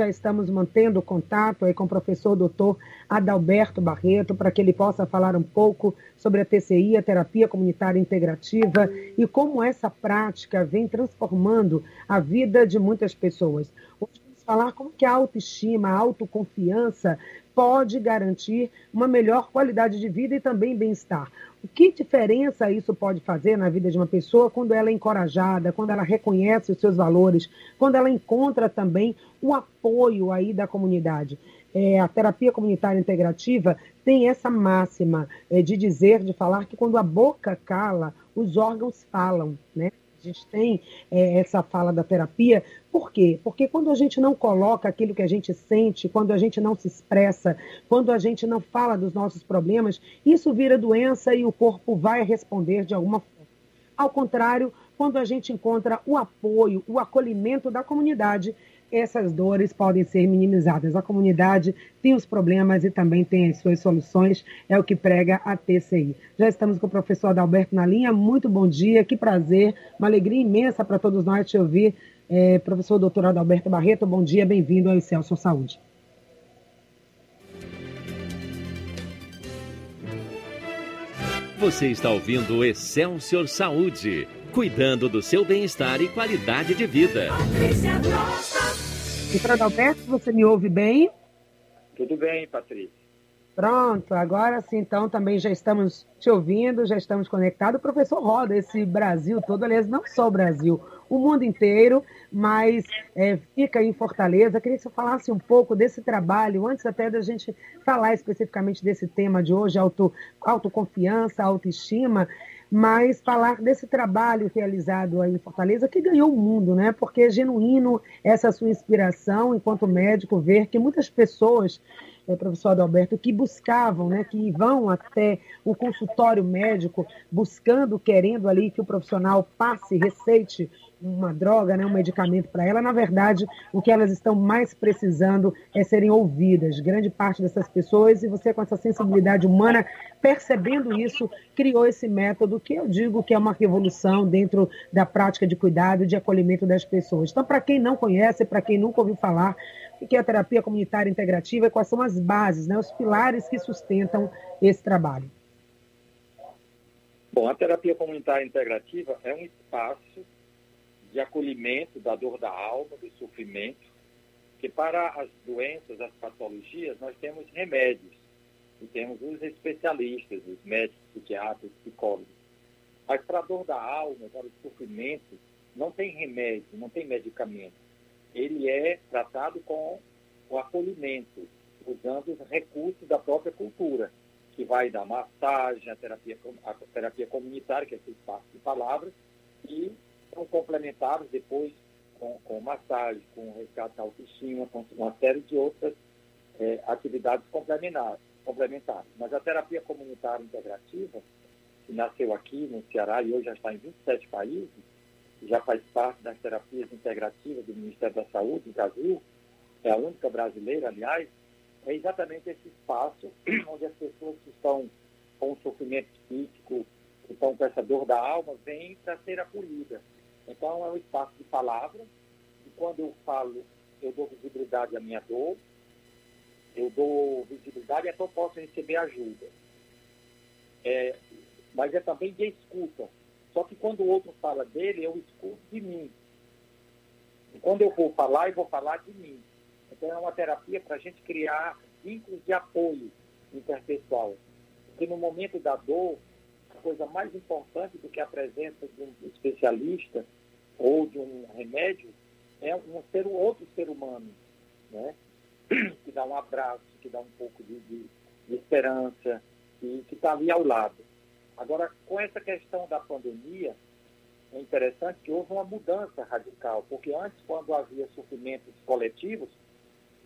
Já estamos mantendo contato aí com o professor doutor Adalberto Barreto para que ele possa falar um pouco sobre a TCI, a terapia comunitária integrativa, e como essa prática vem transformando a vida de muitas pessoas. Hoje vamos falar como que a autoestima, a autoconfiança pode garantir uma melhor qualidade de vida e também bem-estar. O que diferença isso pode fazer na vida de uma pessoa quando ela é encorajada, quando ela reconhece os seus valores, quando ela encontra também o apoio aí da comunidade? É, a terapia comunitária integrativa tem essa máxima é, de dizer, de falar que quando a boca cala, os órgãos falam, né? A gente tem é, essa fala da terapia. Por quê? Porque quando a gente não coloca aquilo que a gente sente, quando a gente não se expressa, quando a gente não fala dos nossos problemas, isso vira doença e o corpo vai responder de alguma forma. Ao contrário, quando a gente encontra o apoio, o acolhimento da comunidade, essas dores podem ser minimizadas. A comunidade tem os problemas e também tem as suas soluções, é o que prega a TCI. Já estamos com o professor Adalberto na linha, muito bom dia, que prazer, uma alegria imensa para todos nós te ouvir. É, professor doutor Adalberto Barreto, bom dia, bem-vindo ao Excelso Saúde. Você está ouvindo o Excelsior Saúde cuidando do seu bem-estar e qualidade de vida. Doutor Alberto, você me ouve bem? Tudo bem, Patrícia. Pronto, agora sim, então também já estamos te ouvindo, já estamos conectados. O professor roda esse Brasil todo, aliás, não só o Brasil, o mundo inteiro, mas é, fica em Fortaleza. Queria que você falasse um pouco desse trabalho, antes até da gente falar especificamente desse tema de hoje, auto, autoconfiança, autoestima mas falar desse trabalho realizado aí em Fortaleza, que ganhou o mundo, né? Porque é genuíno essa sua inspiração, enquanto médico, ver que muitas pessoas, é, professor Adalberto, que buscavam, né, que vão até o consultório médico buscando, querendo ali que o profissional passe, receite uma droga, né, um medicamento para ela, na verdade, o que elas estão mais precisando é serem ouvidas. Grande parte dessas pessoas, e você com essa sensibilidade humana, percebendo isso, criou esse método que eu digo que é uma revolução dentro da prática de cuidado e de acolhimento das pessoas. Então, para quem não conhece, para quem nunca ouviu falar, o que é a terapia comunitária integrativa e quais são as bases, né, os pilares que sustentam esse trabalho? Bom, a terapia comunitária integrativa é um espaço de acolhimento da dor da alma, do sofrimento, que para as doenças, as patologias, nós temos remédios e temos os especialistas, os médicos, psiquiatras, psicólogos. Mas para a dor da alma, para o sofrimento, não tem remédio, não tem medicamento. Ele é tratado com o acolhimento, usando os recursos da própria cultura, que vai da massagem, a terapia, a terapia comunitária, que é esse espaço de palavras, e são complementados depois com, com massagem, com resgate da autoestima, com uma série de outras é, atividades complementares, complementares. Mas a terapia comunitária integrativa, que nasceu aqui no Ceará e hoje já está em 27 países, já faz parte das terapias integrativas do Ministério da Saúde do Brasil, é a única brasileira, aliás, é exatamente esse espaço onde as pessoas que estão com sofrimento psíquico, que estão com essa dor da alma, vêm para ser acolhidas. Então, é um espaço de palavra, e quando eu falo, eu dou visibilidade à minha dor, eu dou visibilidade, então posso receber ajuda. É, mas é também de escuta. Só que quando o outro fala dele, eu escuto de mim. E quando eu vou falar, eu vou falar de mim. Então, é uma terapia para a gente criar vínculos de apoio interpessoal. Porque no momento da dor, a coisa mais importante do que a presença de um especialista ou de um remédio é um ser outro ser humano, né? que dá um abraço, que dá um pouco de, de, de esperança que está ali ao lado. Agora, com essa questão da pandemia, é interessante que houve uma mudança radical, porque antes, quando havia sofrimentos coletivos,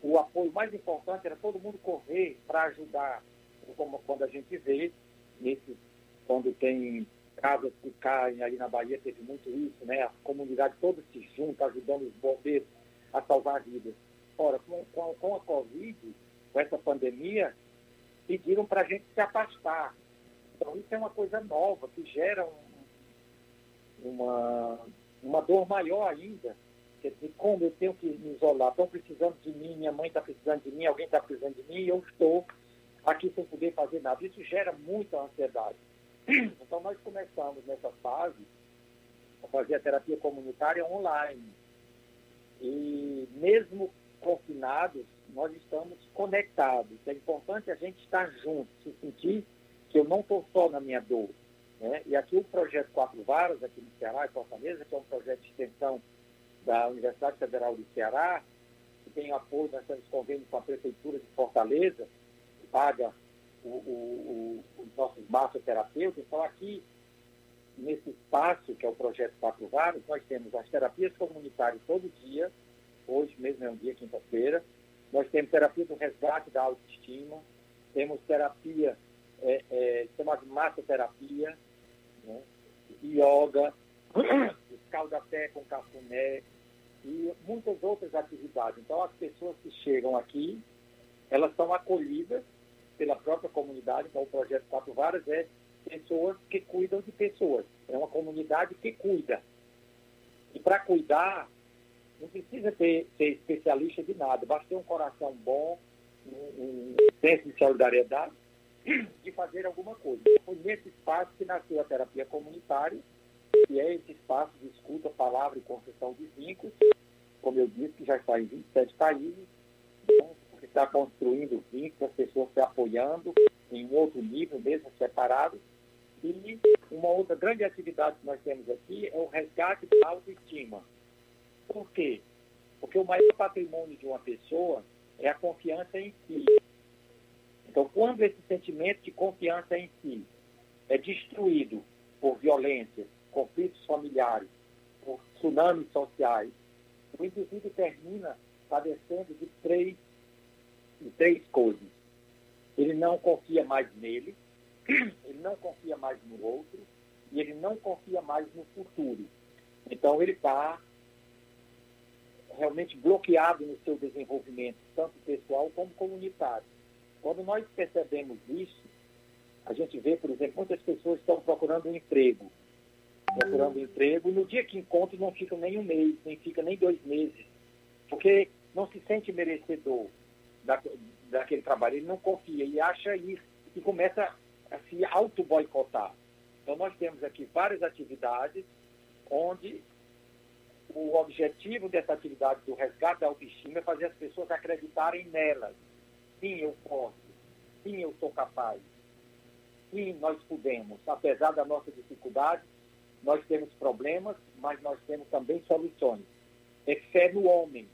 o apoio mais importante era todo mundo correr para ajudar, como quando a gente vê nesses, quando tem casas que caem, aí na Bahia teve muito isso, né? A comunidade toda se junta, ajudando os bombeiros a salvar vidas. Ora, com, com, com a Covid, com essa pandemia, pediram para a gente se afastar. Então, isso é uma coisa nova, que gera um, uma, uma dor maior ainda quer dizer, como eu tenho que me isolar, estão precisando de mim, minha mãe está precisando de mim, alguém está precisando de mim, e eu estou aqui sem poder fazer nada. Isso gera muita ansiedade. Então, nós começamos nessa fase a fazer a terapia comunitária online. E mesmo confinados, nós estamos conectados. É importante a gente estar junto, se sentir que eu não estou só na minha dor. Né? E aqui o projeto Quatro Varas, aqui no Ceará, em Fortaleza, que é um projeto de extensão da Universidade Federal do Ceará, que tem apoio, nós temos convênio com a Prefeitura de Fortaleza, que paga o, o, o, os nossos massoterapeutas. Então, aqui, nesse espaço, que é o projeto Quatro Varas, nós temos as terapias comunitárias todo dia, hoje mesmo é um dia, quinta-feira, nós temos terapia do resgate da autoestima, temos terapia é, é, chamada massoterapia, né? yoga, escaldapé com cafuné e muitas outras atividades. Então, as pessoas que chegam aqui, elas são acolhidas pela própria comunidade. Então, o projeto Quatro Varas é pessoas que cuidam de pessoas. É uma comunidade que cuida. E para cuidar, não precisa ter, ser especialista de nada. Basta ter um coração bom, um, um senso de solidariedade de fazer alguma coisa. Foi nesse espaço que nasceu a terapia comunitária, que é esse espaço de escuta, palavra e construção de vínculos, como eu disse, que já está em 27 países, então, está construindo vínculos, as pessoas se apoiando em um outro nível, mesmo separado. E uma outra grande atividade que nós temos aqui é o resgate da autoestima. Por quê? Porque o maior patrimônio de uma pessoa é a confiança em si. Então, quando esse sentimento de confiança em si é destruído por violência, conflitos familiares, por tsunamis sociais, o indivíduo termina padecendo de três, de três coisas. Ele não confia mais nele, ele não confia mais no outro e ele não confia mais no futuro. Então, ele está realmente bloqueado no seu desenvolvimento, tanto pessoal como comunitário. Quando nós percebemos isso, a gente vê, por exemplo, muitas pessoas estão procurando um emprego, procurando um emprego, e no dia que encontram não ficam nem um mês, nem fica nem dois meses, porque não se sente merecedor da, daquele trabalho, ele não confia e acha isso e começa a se auto-boicotar. Então, nós temos aqui várias atividades onde o objetivo dessa atividade do resgate da autoestima é fazer as pessoas acreditarem nelas Sim, eu posso. Sim, eu sou capaz. Sim, nós podemos. Apesar da nossa dificuldade, nós temos problemas, mas nós temos também soluções. É fé no homem,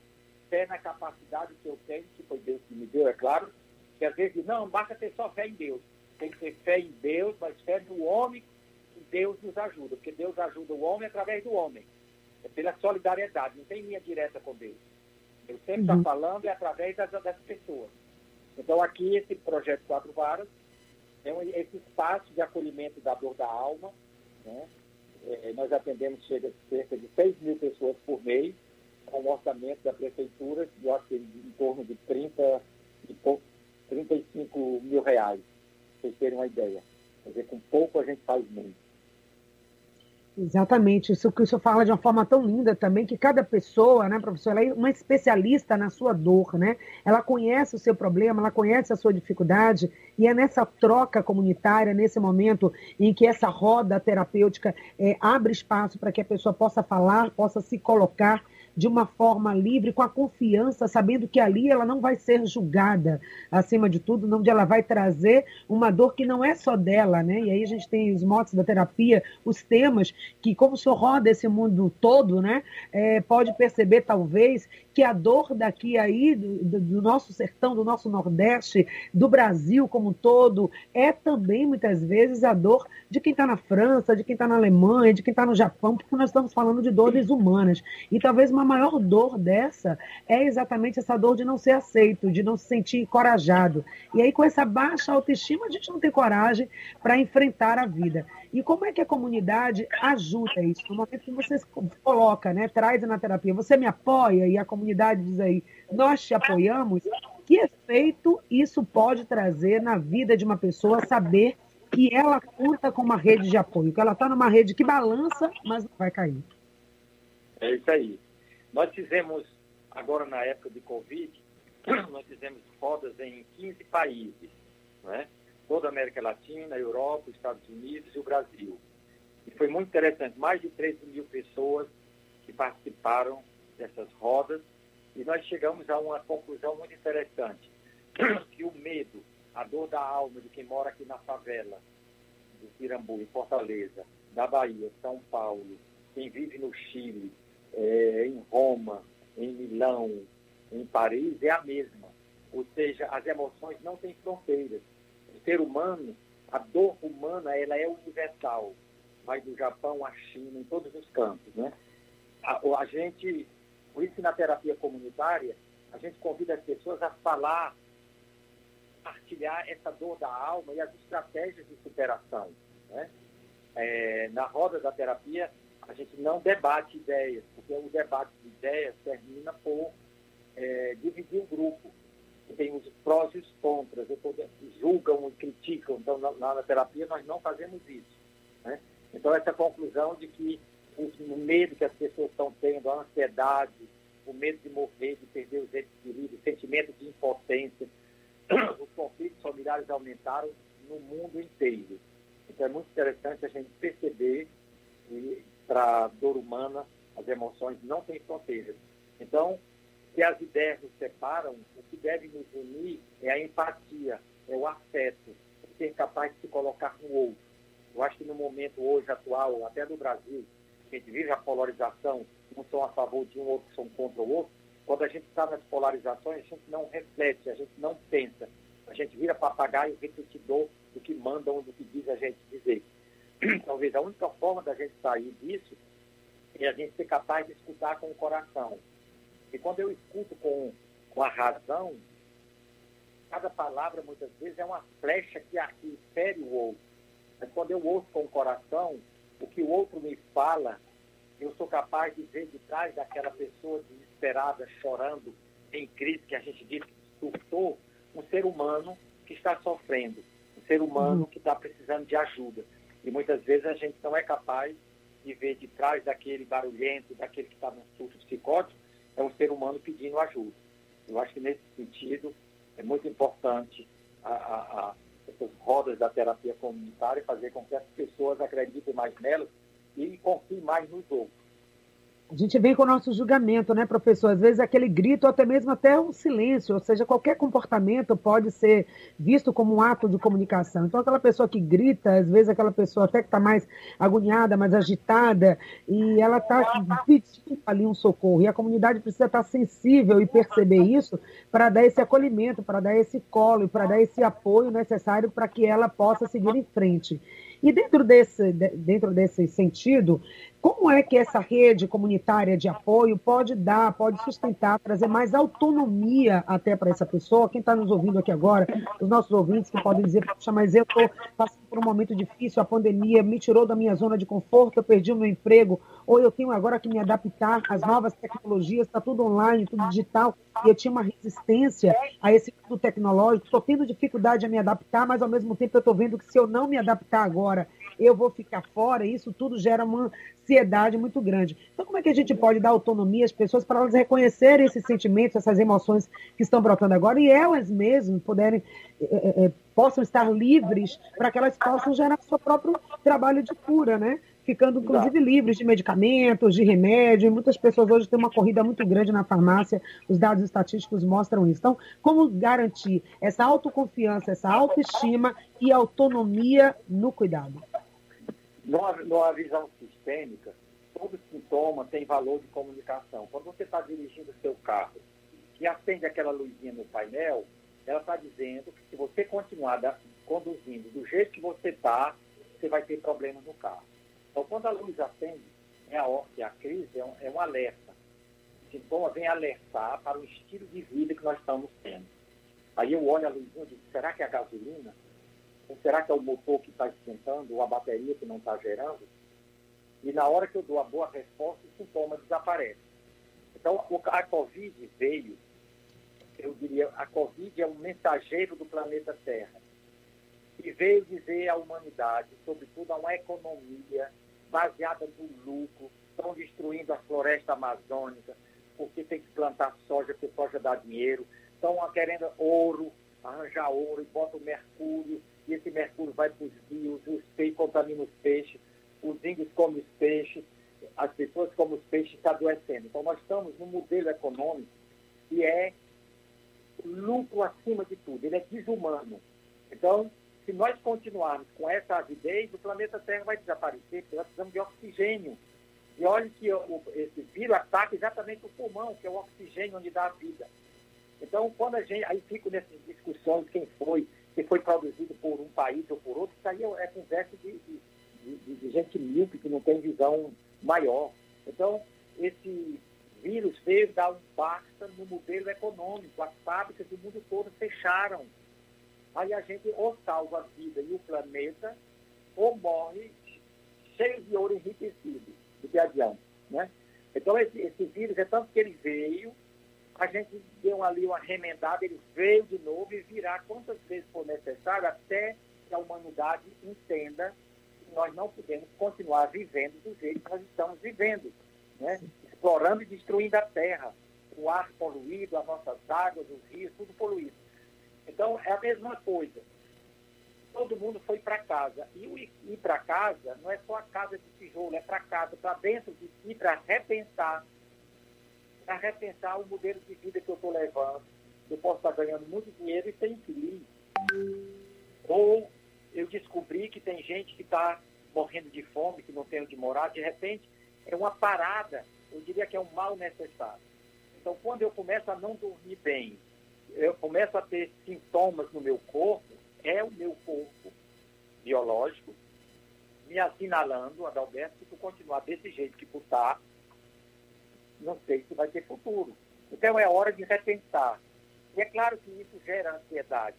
fé na capacidade que eu tenho, que foi Deus que me deu, é claro, que às vezes não, basta ter só fé em Deus. Tem que ter fé em Deus, mas fé no homem, que Deus nos ajuda, porque Deus ajuda o homem através do homem. É pela solidariedade, não tem linha direta com Deus. Eu sempre estou uhum. falando é através das, das pessoas. Então, aqui, esse projeto Quatro Varas é um, esse espaço de acolhimento da dor da alma. Né? É, nós atendemos cerca, cerca de 6 mil pessoas por mês, com um orçamento da prefeitura de, em torno de 30 e pouco, 35 mil reais, para vocês terem uma ideia. Quer dizer, com pouco a gente faz muito. Exatamente, isso que o senhor fala de uma forma tão linda também, que cada pessoa, né, professor, ela é uma especialista na sua dor, né? Ela conhece o seu problema, ela conhece a sua dificuldade, e é nessa troca comunitária, nesse momento em que essa roda terapêutica é, abre espaço para que a pessoa possa falar, possa se colocar de uma forma livre, com a confiança, sabendo que ali ela não vai ser julgada, acima de tudo, onde ela vai trazer uma dor que não é só dela, né? E aí a gente tem os motos da terapia, os temas, que como o senhor roda esse mundo todo, né? É, pode perceber, talvez, que a dor daqui aí, do, do, nosso sertão, do nosso Nordeste, do Brasil como um todo, é também muitas vezes a dor de quem está na França, de quem está na Alemanha, de quem está no Japão, porque nós estamos falando de dores humanas. E talvez uma maior dor dessa é exatamente essa dor de não ser aceito, de não se sentir encorajado. E aí, com essa baixa autoestima, a gente não tem coragem para enfrentar a vida. E como é que a comunidade ajuda isso? No momento que você coloca, né, traz na terapia, você me apoia e a comunidade diz aí, nós te apoiamos, que efeito isso pode trazer na vida de uma pessoa saber que ela conta com uma rede de apoio, que ela está numa rede que balança, mas não vai cair. É isso aí. Nós fizemos, agora na época de Covid, nós fizemos rodas em 15 países, né? Toda a América Latina, Europa, Estados Unidos e o Brasil. E foi muito interessante, mais de 13 mil pessoas que participaram dessas rodas, e nós chegamos a uma conclusão muito interessante, que o medo, a dor da alma de quem mora aqui na favela, do Pirambu, em Fortaleza, da Bahia, São Paulo, quem vive no Chile, é, em Roma, em Milão, em Paris, é a mesma. Ou seja, as emoções não têm fronteiras. Ser humano, a dor humana, ela é universal. Vai do Japão à China, em todos os campos, né? A, a gente, por isso na terapia comunitária, a gente convida as pessoas a falar, partilhar essa dor da alma e as estratégias de superação, né? É, na roda da terapia, a gente não debate ideias, porque o debate de ideias termina por é, dividir o grupo. Tem os prós e os contras, julgam e criticam. Então, na, na, terapia, nós não fazemos isso. Né? Então, essa conclusão de que o, medo que as pessoas estão tendo, a ansiedade, o medo de morrer, de perder os entes queridos, o sentimento de impotência, os conflitos familiares aumentaram no mundo inteiro. Então, é muito interessante a gente perceber que, para a dor humana, as emoções não têm fronteiras. Então, se as ideias nos separam, o que deve nos unir é a empatia, é o afeto, é ser capaz de se colocar no outro. Eu acho que no momento hoje atual, até do Brasil, a gente vive a polarização, uns são a favor de um, outros são contra o outro. Quando a gente está nas polarizações, a gente não reflete, a gente não pensa. A gente vira papagaio repetidor do que mandam, do que diz a gente dizer. Talvez a única forma da gente sair disso é a gente ser capaz de escutar com o coração. E quando eu escuto com, com a razão, cada palavra muitas vezes é uma flecha que, que fere o outro. Mas quando eu ouço com o coração, o que o outro me fala, eu sou capaz de ver de trás daquela pessoa desesperada, chorando, em crise, que a gente diz que surtou, um ser humano que está sofrendo, um ser humano uhum. que está precisando de ajuda. E muitas vezes a gente não é capaz de ver de trás daquele barulhento, daquele que está no surto psicótico, é um ser humano pedindo ajuda. Eu acho que nesse sentido é muito importante a, a, a essas rodas da terapia comunitária fazer com que as pessoas acreditem mais nelas e confiem mais nos outros. A gente vem com o nosso julgamento, né, professor? Às vezes aquele grito, ou até mesmo até um silêncio, ou seja, qualquer comportamento pode ser visto como um ato de comunicação. Então, aquela pessoa que grita, às vezes aquela pessoa até que está mais agoniada, mais agitada, e ela está pedindo ali um socorro. E a comunidade precisa estar tá sensível e perceber isso para dar esse acolhimento, para dar esse colo para dar esse apoio necessário para que ela possa seguir em frente. E dentro desse, dentro desse sentido, como é que essa rede comunitária de apoio pode dar, pode sustentar, trazer mais autonomia até para essa pessoa? Quem está nos ouvindo aqui agora, os nossos ouvintes que podem dizer, poxa, mas eu estou passando por um momento difícil, a pandemia me tirou da minha zona de conforto, eu perdi o meu emprego, ou eu tenho agora que me adaptar às novas tecnologias, está tudo online, tudo digital, e eu tinha uma resistência a esse mundo tecnológico, estou tendo dificuldade a me adaptar, mas ao mesmo tempo eu estou vendo que se eu não me adaptar agora, eu vou ficar fora, isso tudo gera uma ansiedade muito grande. Então, como é que a gente pode dar autonomia às pessoas para elas reconhecerem esses sentimentos, essas emoções que estão brotando agora, e elas mesmas puderem, é, é, possam estar livres para que elas possam gerar seu próprio trabalho de cura, né? ficando inclusive livres de medicamentos, de remédio. Muitas pessoas hoje têm uma corrida muito grande na farmácia, os dados estatísticos mostram isso. Então, como garantir essa autoconfiança, essa autoestima e autonomia no cuidado? Numa, numa visão sistêmica, todo sintoma tem valor de comunicação. Quando você está dirigindo o seu carro e acende aquela luzinha no painel, ela está dizendo que se você continuar da, conduzindo do jeito que você está, você vai ter problemas no carro. Então, quando a luz acende, é a, é a crise é um, é um alerta. O sintoma vem alertar para o estilo de vida que nós estamos tendo. Aí eu olho a luzinha e digo, será que é a gasolina? Ou será que é o motor que está esquentando, ou a bateria que não está gerando? E na hora que eu dou a boa resposta, o sintoma desaparece. Então, a Covid veio, eu diria, a Covid é um mensageiro do planeta Terra. E veio dizer à humanidade, sobretudo a uma economia baseada no lucro, estão destruindo a floresta amazônica, porque tem que plantar soja, porque soja dá dinheiro. Estão querendo ouro, arranjar ouro, e bota o mercúrio, e esse mercúrio vai para os rios, os os peixes, os índios comem os peixes, as pessoas comem os peixes estão adoecendo. Então nós estamos num modelo econômico que é lucro acima de tudo, ele é desumano. Então, se nós continuarmos com essa avidez, o planeta Terra vai desaparecer, porque nós precisamos de oxigênio. E olhe que o, esse vírus ataca exatamente o pulmão, que é o oxigênio onde dá a vida. Então, quando a gente. Aí fico nessas discussões, quem foi, que foi produzido por um país ou por outro, isso aí é, é conversa de, de, de, de gente míope que não tem visão maior. Então, esse vírus veio dar um basta no modelo econômico. As fábricas do mundo todo fecharam. Aí a gente ou salva a vida e o planeta, ou morre cheio de ouro enriquecido, do que adianta. Né? Então, esse, esse vírus é tanto que ele veio, a gente deu ali uma remendada, ele veio de novo e virá quantas vezes for necessário até que a humanidade entenda que nós não podemos continuar vivendo do jeito que nós estamos vivendo, né? explorando e destruindo a terra, o ar poluído, as nossas águas, os rios, tudo poluído. Então, é a mesma coisa. Todo mundo foi para casa. E o ir para casa não é só a casa de tijolo, é para casa, para dentro de si, para repensar a repensar o modelo de vida que eu estou levando. Eu posso estar ganhando muito dinheiro e ser infeliz. Ou eu descobri que tem gente que está morrendo de fome, que não tem onde morar, de repente é uma parada, eu diria que é um mal necessário. Então, quando eu começo a não dormir bem, eu começo a ter sintomas no meu corpo, é o meu corpo biológico me assinalando, Adalberto, que tu continuar desse jeito que tu está, não sei se vai ter futuro. Então é hora de repensar. E é claro que isso gera ansiedade.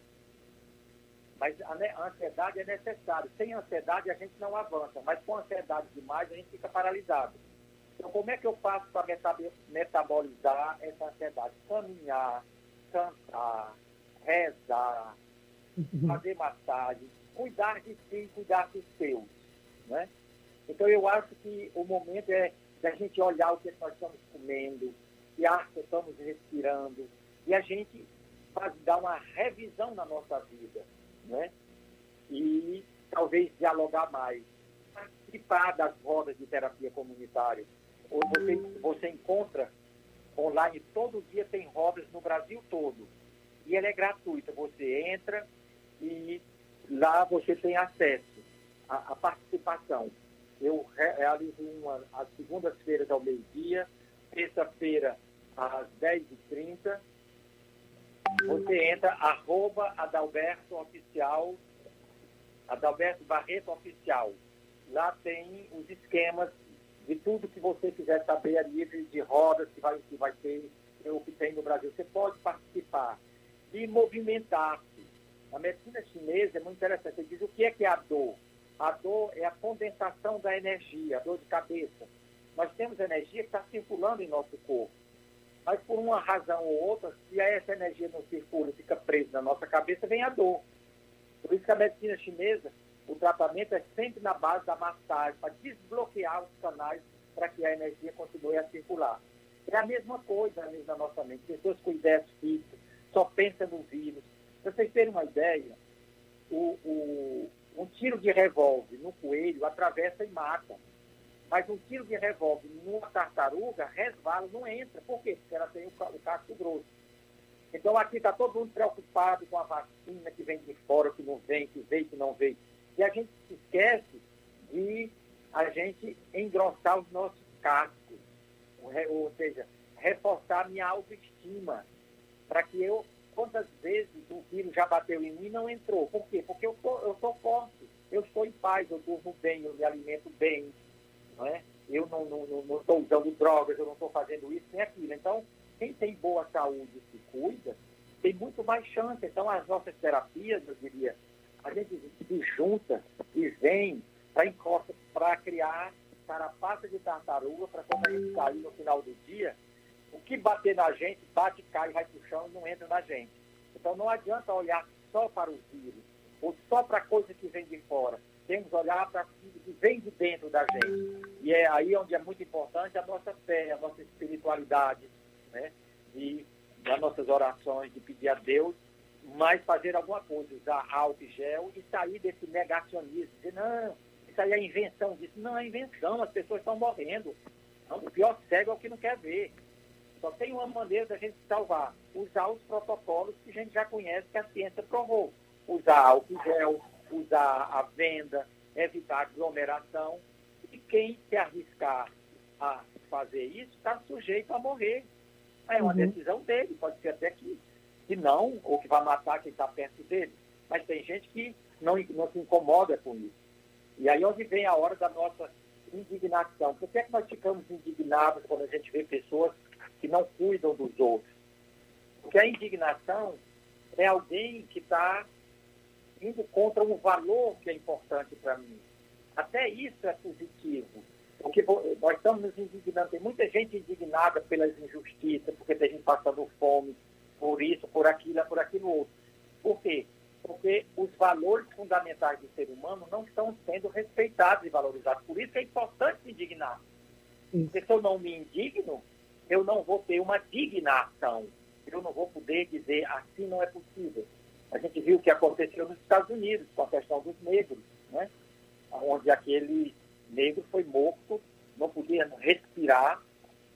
Mas a ansiedade é necessária. Sem ansiedade a gente não avança, mas com ansiedade demais a gente fica paralisado. Então como é que eu faço para metabolizar essa ansiedade? Caminhar, cantar, rezar, uhum. fazer massagem, cuidar de si, cuidar dos seus. Né? Então eu acho que o momento é da gente olhar o que nós estamos comendo, que ar que estamos respirando, e a gente faz, dar uma revisão na nossa vida, né? E talvez dialogar mais, participar das rodas de terapia comunitária. Você, você encontra online, todo dia tem rodas no Brasil todo. E ela é gratuita. Você entra e lá você tem acesso à, à participação. Eu realizo uma às segundas-feiras ao meio-dia, terça-feira às 10h30. Você entra, arroba Adalberto Oficial, Adalberto Barreto Oficial. Lá tem os esquemas de tudo que você quiser saber ali, de, de rodas que vai, que vai ter, o que tem no Brasil. Você pode participar e movimentar-se. A medicina chinesa é muito interessante. Ele diz o que é que é a dor a dor é a condensação da energia, a dor de cabeça. Nós temos energia que está circulando em nosso corpo. Mas por uma razão ou outra, se essa energia não circula fica presa na nossa cabeça, vem a dor. Por isso que a medicina chinesa, o tratamento é sempre na base da massagem, para desbloquear os canais para que a energia continue a circular. É a mesma coisa na nossa mente. Pessoas com ideias fixas, só pensam no vírus. Para vocês terem uma ideia, o, o, um tiro de revólver no coelho atravessa e mata. Mas um tiro de revólver numa tartaruga resvala, não entra. Por quê? Porque ela tem o, casco grosso. Então aqui está todo mundo preocupado com a vacina que vem de fora, que não vem, que veio, que não veio. E a gente se esquece de a gente engrossar os nossos cascos, ou seja, reforçar a minha autoestima, para que eu quantas vezes o vírus já bateu em mim e não entrou. Por quê? Porque eu tô, eu tô forte, eu estou em paz, eu durmo bem, eu me alimento bem, não é? eu não estou não, não, não usando drogas, eu não estou fazendo isso nem aquilo. Então, quem tem boa saúde e se cuida, tem muito mais chance. Então, as nossas terapias, eu diria, a gente se junta e vem para criar carapaça de tartaruga para quando a gente cair no final do dia, o que bater na gente, bate, cai, vai para o chão e não entra na gente. Então não adianta olhar só para o vírus, ou só para a coisa que vem de fora. Temos que olhar para aquilo que vem de dentro da gente. E é aí onde é muito importante a nossa fé, a nossa espiritualidade, né? De, das nossas orações, de pedir a Deus, mas fazer alguma coisa, usar álcool e gel e sair desse negacionismo, dizer, não, isso aí é invenção disso. Não é invenção, as pessoas estão morrendo. O pior cego é o que não quer ver. Só tem uma maneira da gente salvar, usar os protocolos que a gente já conhece, que a ciência provou. Usar álcool gel, usar a venda, evitar aglomeração. E quem se arriscar a fazer isso está sujeito a morrer. É uma uhum. decisão dele, pode ser até que, que não, ou que vai matar quem está perto dele. Mas tem gente que não, não se incomoda com isso. E aí onde vem a hora da nossa indignação. Por que, é que nós ficamos indignados quando a gente vê pessoas que não cuidam dos outros? Porque a indignação é alguém que está indo contra um valor que é importante para mim. Até isso é positivo. Porque nós estamos nos indignando. Tem muita gente indignada pelas injustiças, porque tem gente passando fome, por isso, por aquilo, por aquilo outro. Por quê? Porque os valores fundamentais do ser humano não estão sendo respeitados e valorizados. Por isso é importante se indignar. Porque se eu não me indigno, eu não vou ter uma dignação. Eu não vou poder dizer assim não é possível. A gente viu o que aconteceu nos Estados Unidos com a questão dos negros, né? onde aquele negro foi morto, não podia respirar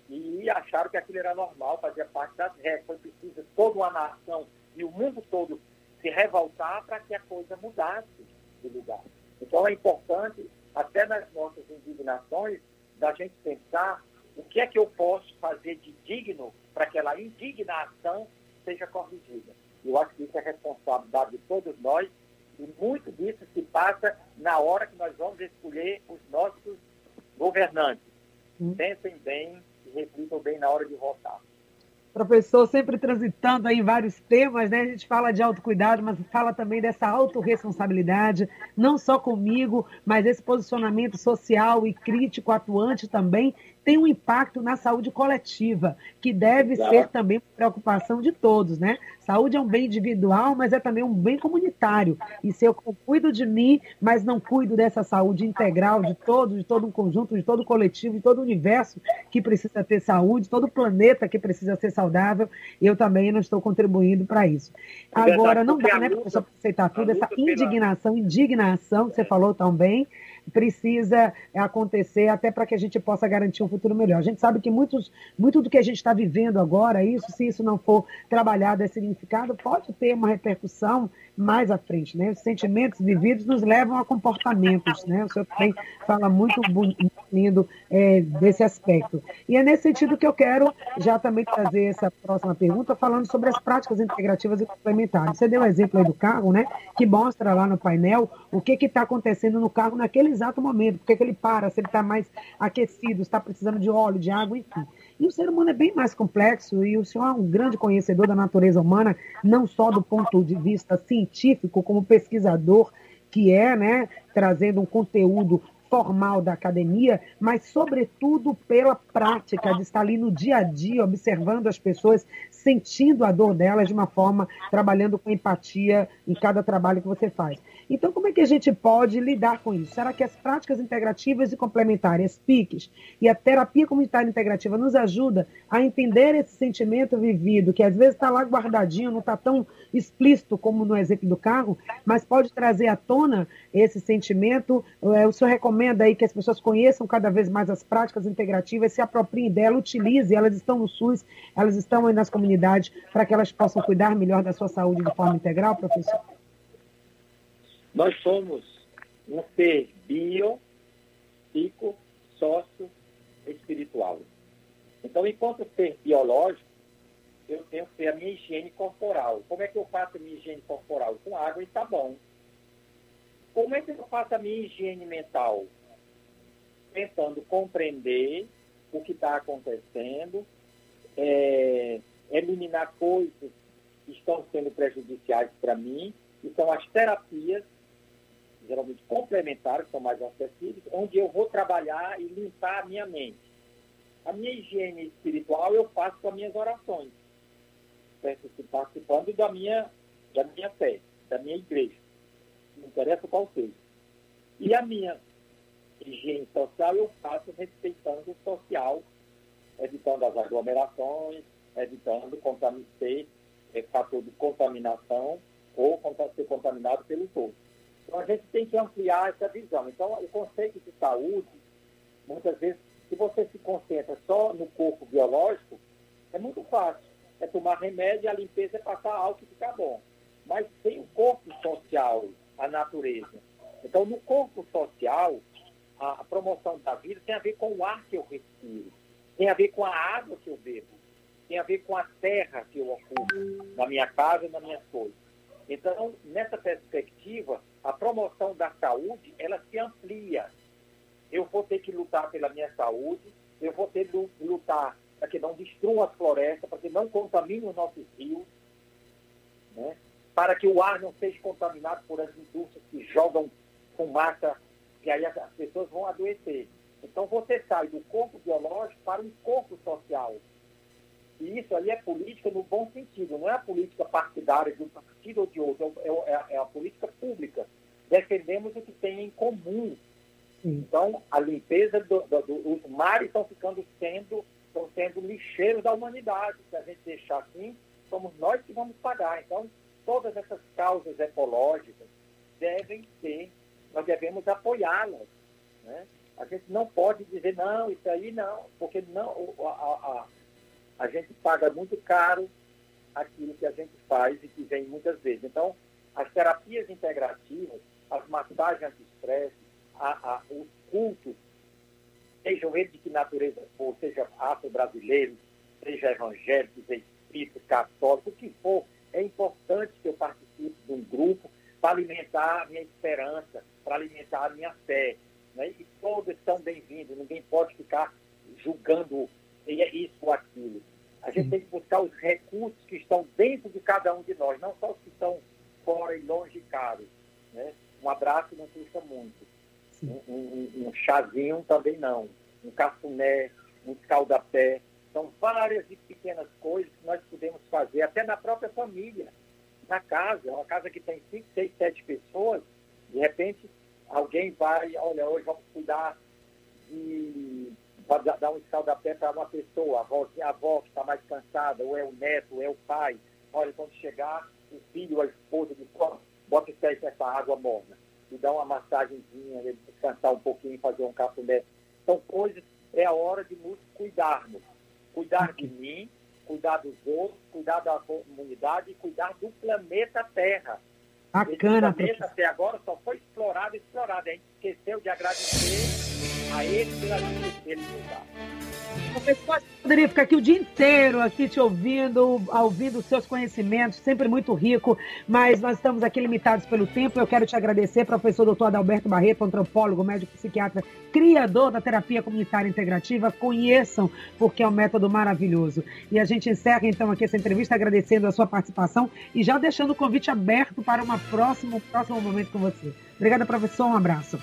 e acharam que aquilo era normal, fazia parte das regras. Foi preciso toda uma nação e o mundo todo se revoltar para que a coisa mudasse de lugar. Então é importante, até nas nossas indignações, da gente pensar o que é que eu posso fazer de digno para que aquela indignação seja corrigida. Eu acho que isso é responsabilidade de todos nós e muito disso se passa na hora que nós vamos escolher os nossos governantes. Hum. Pensem bem e reflitam bem na hora de votar. Professor, sempre transitando em vários temas, né? A gente fala de autocuidado, mas fala também dessa autorresponsabilidade, não só comigo, mas esse posicionamento social e crítico atuante também tem um impacto na saúde coletiva, que deve claro. ser também preocupação de todos, né? Saúde é um bem individual, mas é também um bem comunitário. E se eu cuido de mim, mas não cuido dessa saúde integral de todos, de todo um conjunto, de todo o coletivo, de todo o universo que precisa ter saúde, todo o planeta que precisa ser saudável, eu também não estou contribuindo para isso. É Agora, não dá, né, professor, aceitar tudo, essa indignação, indignação que você falou também, precisa acontecer até para que a gente possa garantir um futuro melhor. A gente sabe que muitos, muito do que a gente está vivendo agora, isso, se isso não for trabalhado, é significado, pode ter uma repercussão mais à frente. Né? Os sentimentos vividos nos levam a comportamentos. Né? O senhor também fala muito lindo é, desse aspecto. E é nesse sentido que eu quero já também trazer essa próxima pergunta, falando sobre as práticas integrativas e complementares. Você deu o um exemplo aí do carro, né? que mostra lá no painel o que está acontecendo no carro naquele exato momento, por que ele para, se ele está mais aquecido, está precisando de óleo, de água, enfim. E o ser humano é bem mais complexo e o senhor é um grande conhecedor da natureza humana, não só do ponto de vista científico, como pesquisador que é, né, trazendo um conteúdo formal da academia, mas sobretudo pela prática de estar ali no dia a dia, observando as pessoas, sentindo a dor delas de uma forma, trabalhando com empatia em cada trabalho que você faz. Então, como é que a gente pode lidar com isso? Será que as práticas integrativas e complementares, PICs, e a terapia comunitária integrativa nos ajuda a entender esse sentimento vivido, que às vezes está lá guardadinho, não está tão explícito como no exemplo do carro, mas pode trazer à tona esse sentimento? É, o senhor recomenda aí que as pessoas conheçam cada vez mais as práticas integrativas, se apropriem dela, utilize, elas estão no SUS, elas estão aí nas comunidades, para que elas possam cuidar melhor da sua saúde de forma integral, professor? Nós somos um ser bio, psico, sócio, espiritual. Então, enquanto ser biológico, eu tenho que ter a minha higiene corporal. Como é que eu faço a minha higiene corporal? Com água e sabão. Como é que eu faço a minha higiene mental? Tentando compreender o que está acontecendo, é, eliminar coisas que estão sendo prejudiciais para mim, que são as terapias geralmente complementares, que são mais acessíveis, onde eu vou trabalhar e limpar a minha mente. A minha higiene espiritual eu faço com as minhas orações, participando da minha, da minha fé, da minha igreja, não interessa qual seja. E a minha higiene social eu faço respeitando o social, evitando as aglomerações, evitando ter é, fator de contaminação ou ser contaminado pelo todo. Então, a gente tem que ampliar essa visão. Então, o conceito de saúde, muitas vezes, se você se concentra só no corpo biológico, é muito fácil. É tomar remédio, a limpeza é passar álcool e ficar bom. Mas tem o corpo social, a natureza. Então, no corpo social, a, promoção da vida tem a ver com o ar que eu respiro, tem a ver com a água que eu bebo, tem a ver com a terra que eu ocupo na minha casa e nas minhas coisas. Então, nessa perspectiva, a promoção da saúde, ela se amplia. Eu vou ter que lutar pela minha saúde, eu vou ter que lutar para que não destruam as florestas, para que não contaminem os nossos rios, né? para que o ar não seja contaminado por as indústrias que jogam fumaça, e aí as pessoas vão adoecer. Então você sai do corpo biológico para um corpo social. E isso aí é política no bom sentido, não é a política partidária de um partido ou de outro, é, é, é a política pública. Defendemos o que tem em comum. Então, a limpeza do, do, do, mares estão ficando sendo, estão sendo lixeiros da humanidade. Se a gente deixar assim, somos nós que vamos pagar. Então, todas essas causas ecológicas devem ser, nós devemos apoiá-las. Né? A gente não pode dizer, não, isso aí não, porque não, a, a, a gente paga muito caro aquilo que a gente faz e que vem muitas vezes. Então, as terapias integrativas, as massagens anti-estresse, os cultos, sejam eles de que natureza for, seja afro-brasileiros, seja evangélicos, espíritos, católicos, o que for, é importante que eu participe de um grupo para alimentar a minha esperança, para alimentar a minha fé. Né? E todos são bem-vindos, ninguém pode ficar julgando isso ou aquilo. A gente tem que buscar os recursos que estão dentro de cada um de nós, não só os que estão fora e longe e caros. Né? Um abraço não custa muito. Um, um, um, chazinho também não. Um cafuné, um escaldapé. São várias e pequenas coisas que nós podemos fazer, até na própria família, na casa. Uma casa que tem cinco, seis, sete pessoas, de repente alguém vai, olha, hoje vamos cuidar de dar um escaldapé para uma pessoa, a avó, a avó que está mais cansada, ou é o neto, ou é o pai. Olha, quando chegar, o filho, a esposa de fora, bota os pés nessa água morna e dá uma massagenzinha, descansar um pouquinho, fazer um cafuné. São coisas, é a hora de nos cuidarmos cuidar de mim, cuidar dos outros, cuidar da comunidade e cuidar do planeta Terra. Bacana, Esse planeta até agora só foi explorado e explorado. A gente esqueceu de agradecer a ele pela vida que ele nos dá. Professor, poderia ficar aqui o dia inteiro aqui te ouvindo, ouvindo os seus conhecimentos, sempre muito rico, mas nós estamos aqui limitados pelo tempo. Eu quero te agradecer, professor doutor Adalberto Barreto, antropólogo, médico psiquiatra, criador da terapia comunitária integrativa. Conheçam, porque é um método maravilhoso. E a gente encerra então aqui essa entrevista agradecendo a sua participação e já deixando o convite aberto para uma próxima, um próximo momento com você. Obrigada, professor. Um abraço.